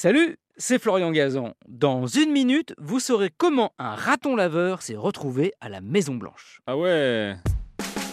Salut, c'est Florian Gazan. Dans une minute, vous saurez comment un raton laveur s'est retrouvé à la Maison Blanche. Ah ouais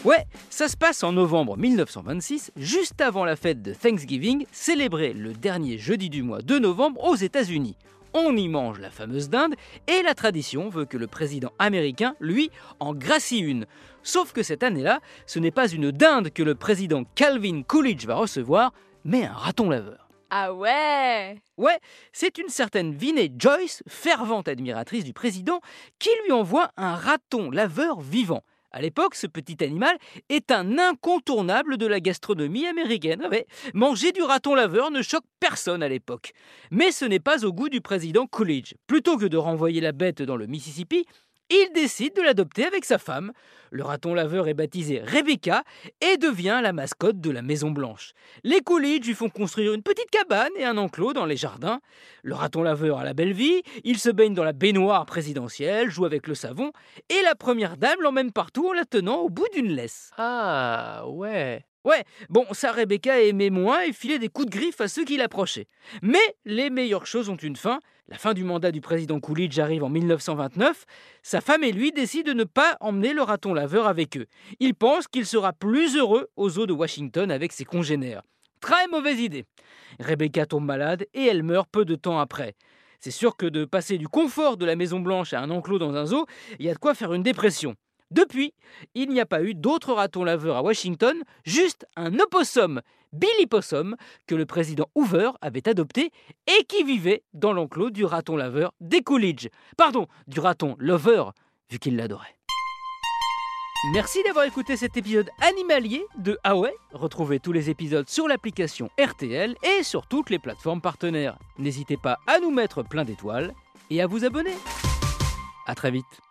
Ouais, ça se passe en novembre 1926, juste avant la fête de Thanksgiving, célébrée le dernier jeudi du mois de novembre aux États-Unis. On y mange la fameuse dinde et la tradition veut que le président américain, lui, en gracie une. Sauf que cette année-là, ce n'est pas une dinde que le président Calvin Coolidge va recevoir, mais un raton laveur. Ah ouais Ouais, c'est une certaine Vinnie Joyce, fervente admiratrice du président, qui lui envoie un raton laveur vivant. À l'époque, ce petit animal est un incontournable de la gastronomie américaine. Ouais, manger du raton laveur ne choque personne à l'époque. Mais ce n'est pas au goût du président Coolidge. Plutôt que de renvoyer la bête dans le Mississippi, il décide de l'adopter avec sa femme. Le raton laveur est baptisé Rebecca et devient la mascotte de la Maison Blanche. Les Coolidge lui font construire une petite cabane et un enclos dans les jardins. Le raton laveur a la belle vie, il se baigne dans la baignoire présidentielle, joue avec le savon, et la première dame l'emmène partout en la tenant au bout d'une laisse. Ah ouais. Ouais, bon, ça Rebecca aimait moins et filait des coups de griffe à ceux qui l'approchaient. Mais les meilleures choses ont une fin. La fin du mandat du président Coolidge arrive en 1929. Sa femme et lui décident de ne pas emmener le raton laveur avec eux. Ils pensent qu'il sera plus heureux aux eaux de Washington avec ses congénères. Très mauvaise idée. Rebecca tombe malade et elle meurt peu de temps après. C'est sûr que de passer du confort de la Maison Blanche à un enclos dans un zoo, il y a de quoi faire une dépression. Depuis, il n'y a pas eu d'autres ratons laveurs à Washington, juste un opossum, Billy Possum, que le président Hoover avait adopté et qui vivait dans l'enclos du raton laveur des Coolidge. Pardon, du raton lover, vu qu'il l'adorait. Merci d'avoir écouté cet épisode animalier de Ah Retrouvez tous les épisodes sur l'application RTL et sur toutes les plateformes partenaires. N'hésitez pas à nous mettre plein d'étoiles et à vous abonner. A très vite